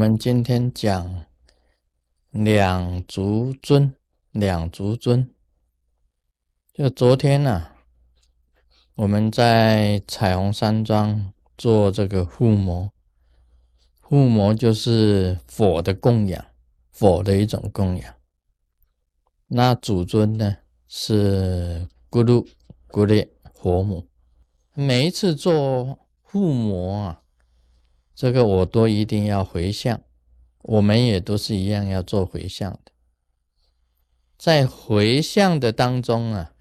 我们今天讲两足尊，两足尊。就昨天呢，我们在彩虹山庄做这个护摩，护摩就是佛的供养，佛的一种供养。那主尊呢是咕噜咕列佛母。每一次做护摩啊。这个我都一定要回向，我们也都是一样要做回向的。在回向的当中啊，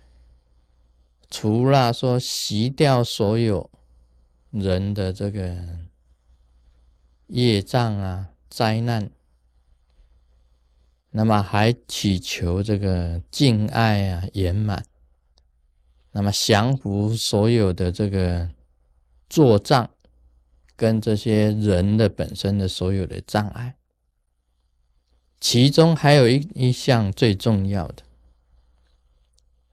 除了说洗掉所有人的这个业障啊、灾难，那么还祈求这个敬爱啊圆满，那么降服所有的这个作障。跟这些人的本身的所有的障碍，其中还有一一项最重要的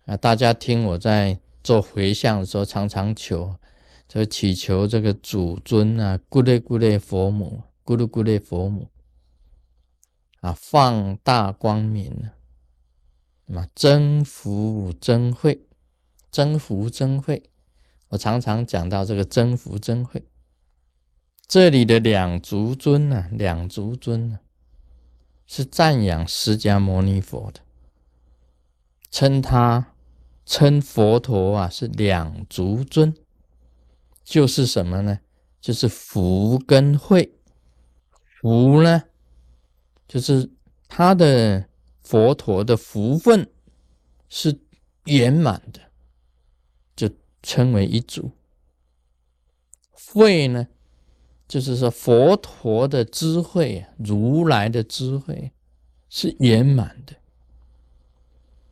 啊！大家听我在做回向的时候，常常求，就祈求这个主尊啊，咕噜咕噜佛母，咕噜咕噜佛母啊，放大光明啊，那么增福增慧，增福增慧。我常常讲到这个增福增慧。这里的两足尊呢，两足尊呢，是赞扬释迦牟尼佛的，称他称佛陀啊是两足尊，就是什么呢？就是福跟慧。福呢，就是他的佛陀的福分是圆满的，就称为一足。慧呢？就是说，佛陀的智慧，如来的智慧是圆满的。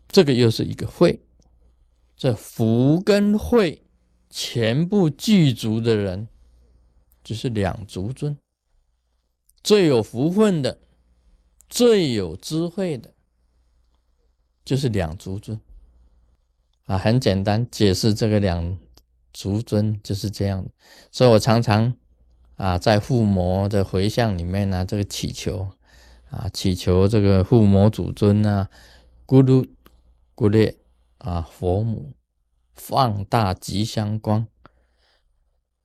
这个又是一个慧，这福跟慧全部具足的人，就是两足尊。最有福分的，最有智慧的，就是两足尊。啊，很简单解释这个两足尊就是这样所以我常常。啊，在护摩的回向里面呢，这个祈求啊，祈求这个护摩祖尊啊，咕噜咕列啊，佛母放大吉祥光，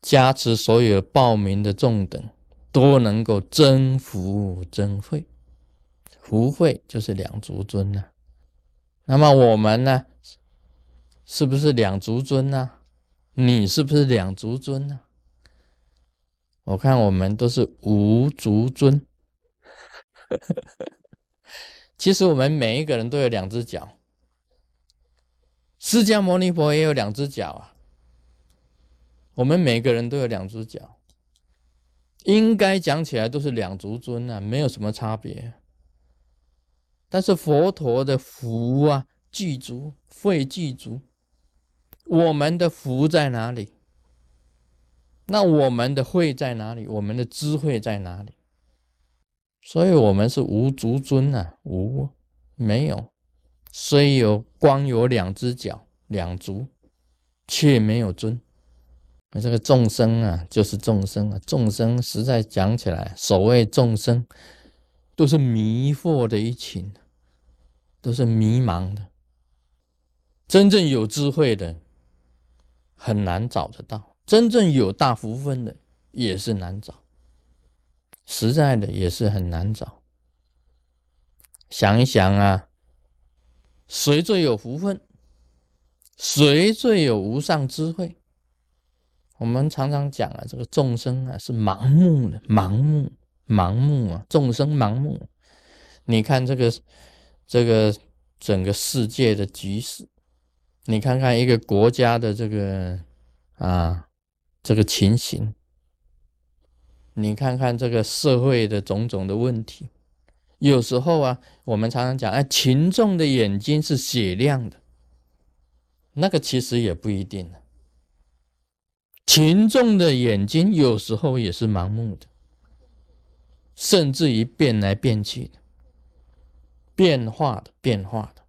加持所有报名的众等都能够增福增慧，福慧就是两足尊呢。那么我们呢，是不是两足尊呢？你是不是两足尊呢？我看我们都是无足尊，其实我们每一个人都有两只脚，释迦牟尼佛也有两只脚啊。我们每个人都有两只脚，应该讲起来都是两足尊啊，没有什么差别。但是佛陀的福啊具足，慧具足，我们的福在哪里？那我们的慧在哪里？我们的智慧在哪里？所以，我们是无足尊啊，无没有，虽有光有两只脚，两足，却没有尊。那这个众生啊，就是众生啊，众生实在讲起来，所谓众生，都是迷惑的一群，都是迷茫的。真正有智慧的，很难找得到。真正有大福分的也是难找，实在的也是很难找。想一想啊，谁最有福分？谁最有无上智慧？我们常常讲啊，这个众生啊是盲目的，盲目，盲目啊，众生盲目。你看这个，这个整个世界的局势，你看看一个国家的这个啊。这个情形，你看看这个社会的种种的问题，有时候啊，我们常常讲，哎，群众的眼睛是雪亮的，那个其实也不一定群众的眼睛有时候也是盲目的，甚至于变来变去的，变化的变化的，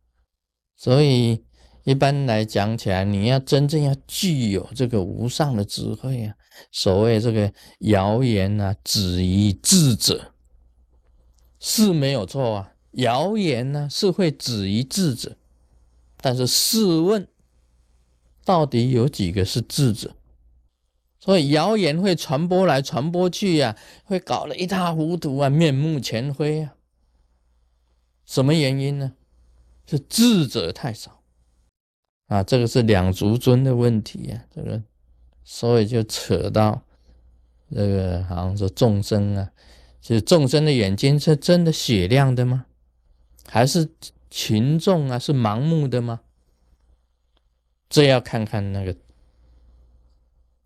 所以。一般来讲起来，你要真正要具有这个无上的智慧啊，所谓这个谣言啊、止于智者是没有错啊。谣言呢是会止于智者，但是试问，到底有几个是智者？所以谣言会传播来传播去呀，会搞得一塌糊涂啊，面目全非啊。什么原因呢？是智者太少啊，这个是两足尊的问题啊。这个，所以就扯到这个，好像说众生啊，其实众生的眼睛是真的雪亮的吗？还是群众啊是盲目的吗？这要看看那个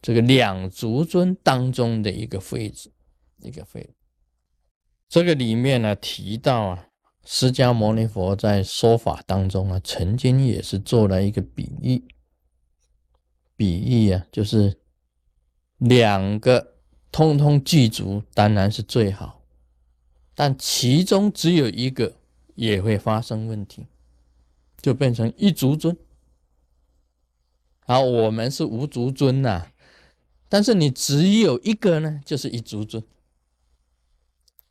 这个两足尊当中的一个废子，一个废。这个里面呢提到啊。释迦牟尼佛在说法当中啊，曾经也是做了一个比喻，比喻啊，就是两个通通具足，当然是最好，但其中只有一个也会发生问题，就变成一足尊。好，我们是无足尊呐，但是你只有一个呢，就是一足尊。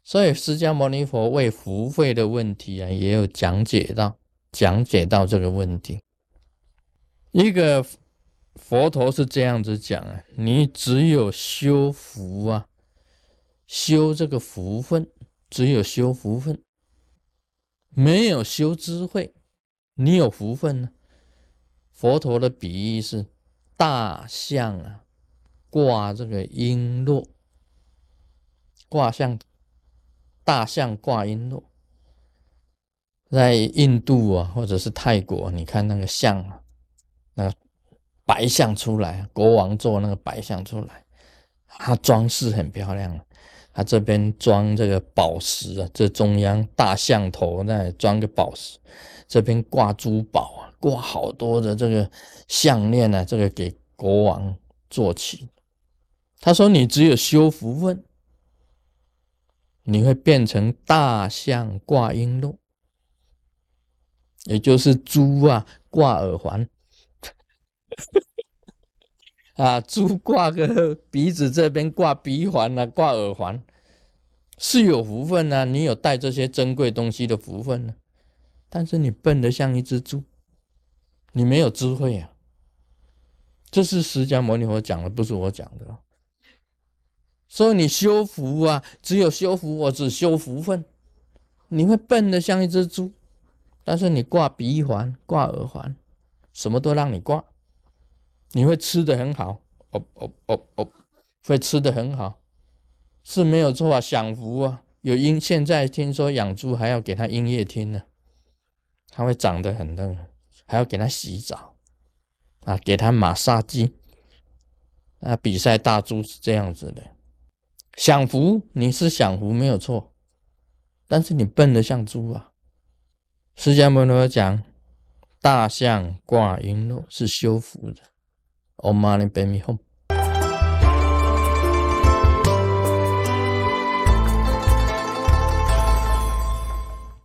所以，释迦牟尼佛为福慧的问题啊，也有讲解到，讲解到这个问题。一个佛陀是这样子讲啊：你只有修福啊，修这个福分，只有修福分，没有修智慧，你有福分呢？佛陀的比喻是大象啊，挂这个璎珞，挂象。大象挂璎珞，在印度啊，或者是泰国，你看那个象啊，那个白象出来，国王坐那个白象出来，它装饰很漂亮。它这边装这个宝石啊，这中央大象头那装个宝石，这边挂珠宝啊，挂好多的这个项链啊，这个给国王做起。他说：“你只有修福分。”你会变成大象挂璎珞，也就是猪啊挂耳环，啊，猪挂个鼻子这边挂鼻环啊，挂耳环是有福分啊，你有带这些珍贵东西的福分呢。但是你笨得像一只猪，你没有智慧啊。这是释迦牟尼佛讲的，不是我讲的。所以你修福啊，只有修福，我只修福分，你会笨的像一只猪。但是你挂鼻环、挂耳环，什么都让你挂，你会吃的很好，哦哦哦哦，会吃的很好，是没有错啊，享福啊。有音，现在听说养猪还要给它音乐听呢，它会长得很嫩，还要给它洗澡啊，给它马杀鸡。啊，比赛大猪是这样子的。享福，你是享福没有错，但是你笨的像猪啊！释迦牟尼佛讲，大象挂璎珞是修福的。Om Mani Padme Hum。